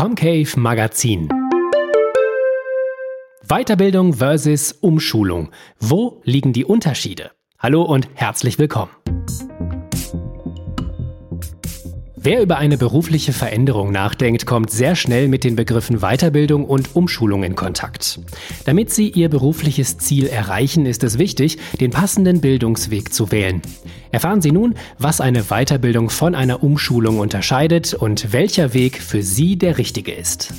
Comcave Magazin. Weiterbildung versus Umschulung. Wo liegen die Unterschiede? Hallo und herzlich willkommen. Wer über eine berufliche Veränderung nachdenkt, kommt sehr schnell mit den Begriffen Weiterbildung und Umschulung in Kontakt. Damit Sie Ihr berufliches Ziel erreichen, ist es wichtig, den passenden Bildungsweg zu wählen. Erfahren Sie nun, was eine Weiterbildung von einer Umschulung unterscheidet und welcher Weg für Sie der richtige ist.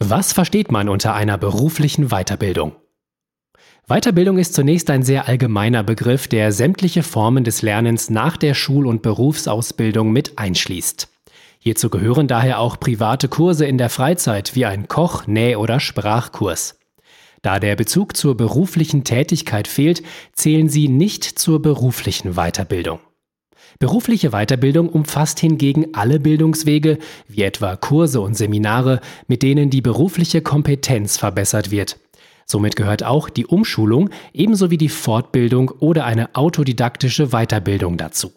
Was versteht man unter einer beruflichen Weiterbildung? Weiterbildung ist zunächst ein sehr allgemeiner Begriff, der sämtliche Formen des Lernens nach der Schul- und Berufsausbildung mit einschließt. Hierzu gehören daher auch private Kurse in der Freizeit wie ein Koch-, Näh- oder Sprachkurs. Da der Bezug zur beruflichen Tätigkeit fehlt, zählen sie nicht zur beruflichen Weiterbildung. Berufliche Weiterbildung umfasst hingegen alle Bildungswege, wie etwa Kurse und Seminare, mit denen die berufliche Kompetenz verbessert wird. Somit gehört auch die Umschulung ebenso wie die Fortbildung oder eine autodidaktische Weiterbildung dazu.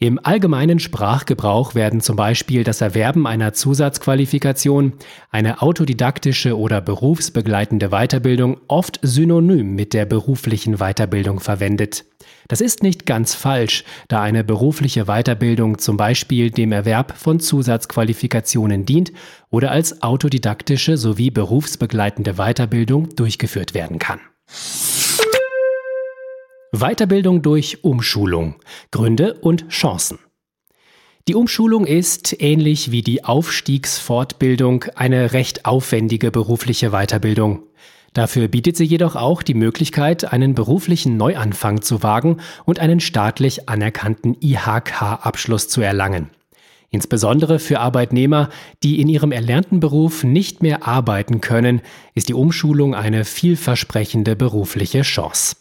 Im allgemeinen Sprachgebrauch werden zum Beispiel das Erwerben einer Zusatzqualifikation, eine autodidaktische oder berufsbegleitende Weiterbildung oft synonym mit der beruflichen Weiterbildung verwendet. Das ist nicht ganz falsch, da eine berufliche Weiterbildung zum Beispiel dem Erwerb von Zusatzqualifikationen dient oder als autodidaktische sowie berufsbegleitende Weiterbildung durchgeführt werden kann. Weiterbildung durch Umschulung. Gründe und Chancen. Die Umschulung ist, ähnlich wie die Aufstiegsfortbildung, eine recht aufwendige berufliche Weiterbildung. Dafür bietet sie jedoch auch die Möglichkeit, einen beruflichen Neuanfang zu wagen und einen staatlich anerkannten IHK-Abschluss zu erlangen. Insbesondere für Arbeitnehmer, die in ihrem erlernten Beruf nicht mehr arbeiten können, ist die Umschulung eine vielversprechende berufliche Chance.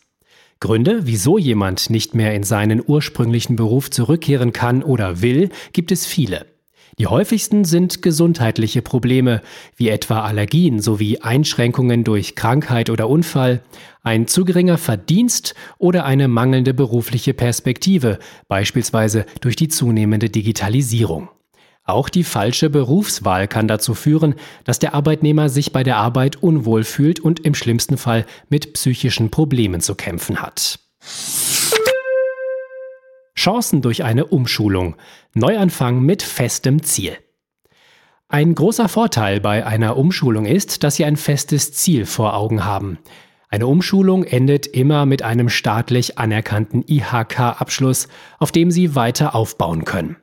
Gründe, wieso jemand nicht mehr in seinen ursprünglichen Beruf zurückkehren kann oder will, gibt es viele. Die häufigsten sind gesundheitliche Probleme, wie etwa Allergien sowie Einschränkungen durch Krankheit oder Unfall, ein zu geringer Verdienst oder eine mangelnde berufliche Perspektive, beispielsweise durch die zunehmende Digitalisierung. Auch die falsche Berufswahl kann dazu führen, dass der Arbeitnehmer sich bei der Arbeit unwohl fühlt und im schlimmsten Fall mit psychischen Problemen zu kämpfen hat. Chancen durch eine Umschulung. Neuanfang mit festem Ziel. Ein großer Vorteil bei einer Umschulung ist, dass Sie ein festes Ziel vor Augen haben. Eine Umschulung endet immer mit einem staatlich anerkannten IHK-Abschluss, auf dem Sie weiter aufbauen können.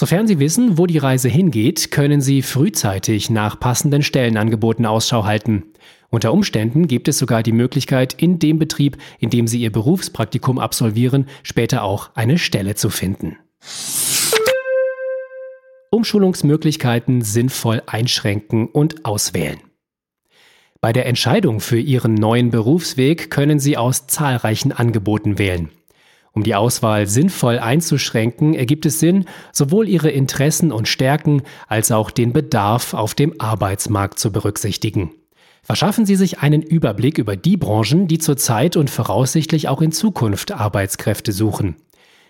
Sofern Sie wissen, wo die Reise hingeht, können Sie frühzeitig nach passenden Stellenangeboten Ausschau halten. Unter Umständen gibt es sogar die Möglichkeit, in dem Betrieb, in dem Sie Ihr Berufspraktikum absolvieren, später auch eine Stelle zu finden. Umschulungsmöglichkeiten sinnvoll einschränken und auswählen. Bei der Entscheidung für Ihren neuen Berufsweg können Sie aus zahlreichen Angeboten wählen. Um die Auswahl sinnvoll einzuschränken, ergibt es Sinn, sowohl Ihre Interessen und Stärken als auch den Bedarf auf dem Arbeitsmarkt zu berücksichtigen. Verschaffen Sie sich einen Überblick über die Branchen, die zurzeit und voraussichtlich auch in Zukunft Arbeitskräfte suchen.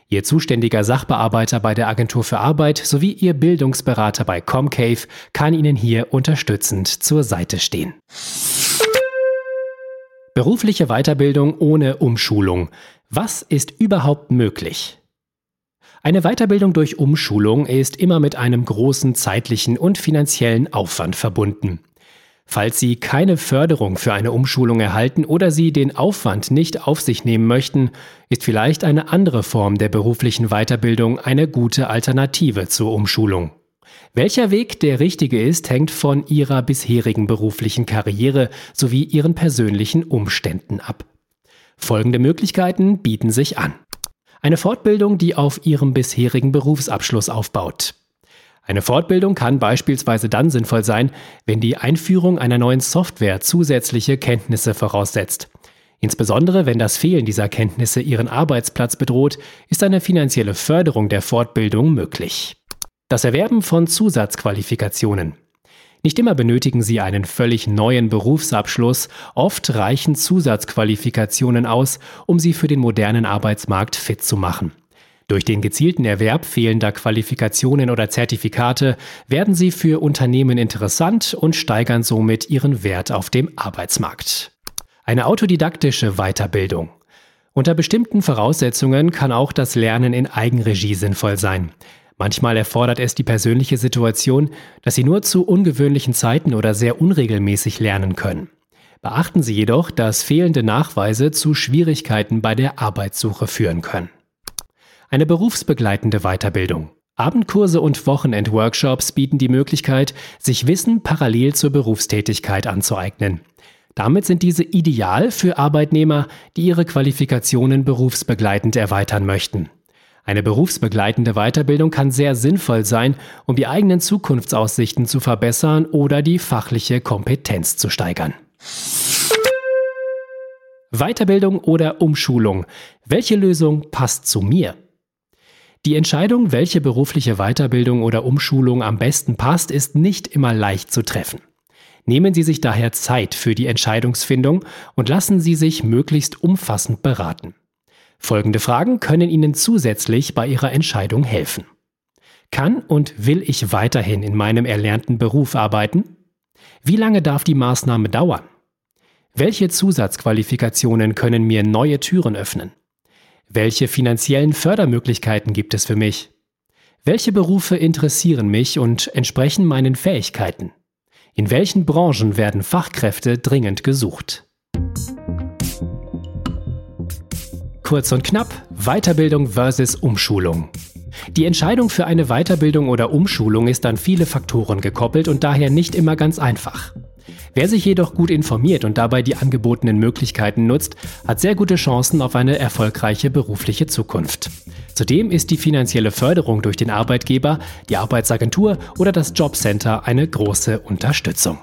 Ihr zuständiger Sachbearbeiter bei der Agentur für Arbeit sowie Ihr Bildungsberater bei Comcave kann Ihnen hier unterstützend zur Seite stehen. Berufliche Weiterbildung ohne Umschulung. Was ist überhaupt möglich? Eine Weiterbildung durch Umschulung ist immer mit einem großen zeitlichen und finanziellen Aufwand verbunden. Falls Sie keine Förderung für eine Umschulung erhalten oder Sie den Aufwand nicht auf sich nehmen möchten, ist vielleicht eine andere Form der beruflichen Weiterbildung eine gute Alternative zur Umschulung. Welcher Weg der richtige ist, hängt von Ihrer bisherigen beruflichen Karriere sowie Ihren persönlichen Umständen ab. Folgende Möglichkeiten bieten sich an. Eine Fortbildung, die auf Ihrem bisherigen Berufsabschluss aufbaut. Eine Fortbildung kann beispielsweise dann sinnvoll sein, wenn die Einführung einer neuen Software zusätzliche Kenntnisse voraussetzt. Insbesondere wenn das Fehlen dieser Kenntnisse Ihren Arbeitsplatz bedroht, ist eine finanzielle Förderung der Fortbildung möglich. Das Erwerben von Zusatzqualifikationen. Nicht immer benötigen Sie einen völlig neuen Berufsabschluss, oft reichen Zusatzqualifikationen aus, um Sie für den modernen Arbeitsmarkt fit zu machen. Durch den gezielten Erwerb fehlender Qualifikationen oder Zertifikate werden sie für Unternehmen interessant und steigern somit ihren Wert auf dem Arbeitsmarkt. Eine autodidaktische Weiterbildung. Unter bestimmten Voraussetzungen kann auch das Lernen in Eigenregie sinnvoll sein. Manchmal erfordert es die persönliche Situation, dass Sie nur zu ungewöhnlichen Zeiten oder sehr unregelmäßig lernen können. Beachten Sie jedoch, dass fehlende Nachweise zu Schwierigkeiten bei der Arbeitssuche führen können. Eine berufsbegleitende Weiterbildung. Abendkurse und Wochenendworkshops bieten die Möglichkeit, sich Wissen parallel zur Berufstätigkeit anzueignen. Damit sind diese ideal für Arbeitnehmer, die ihre Qualifikationen berufsbegleitend erweitern möchten. Eine berufsbegleitende Weiterbildung kann sehr sinnvoll sein, um die eigenen Zukunftsaussichten zu verbessern oder die fachliche Kompetenz zu steigern. Weiterbildung oder Umschulung. Welche Lösung passt zu mir? Die Entscheidung, welche berufliche Weiterbildung oder Umschulung am besten passt, ist nicht immer leicht zu treffen. Nehmen Sie sich daher Zeit für die Entscheidungsfindung und lassen Sie sich möglichst umfassend beraten. Folgende Fragen können Ihnen zusätzlich bei Ihrer Entscheidung helfen. Kann und will ich weiterhin in meinem erlernten Beruf arbeiten? Wie lange darf die Maßnahme dauern? Welche Zusatzqualifikationen können mir neue Türen öffnen? Welche finanziellen Fördermöglichkeiten gibt es für mich? Welche Berufe interessieren mich und entsprechen meinen Fähigkeiten? In welchen Branchen werden Fachkräfte dringend gesucht? Kurz und knapp, Weiterbildung versus Umschulung. Die Entscheidung für eine Weiterbildung oder Umschulung ist an viele Faktoren gekoppelt und daher nicht immer ganz einfach. Wer sich jedoch gut informiert und dabei die angebotenen Möglichkeiten nutzt, hat sehr gute Chancen auf eine erfolgreiche berufliche Zukunft. Zudem ist die finanzielle Förderung durch den Arbeitgeber, die Arbeitsagentur oder das Jobcenter eine große Unterstützung.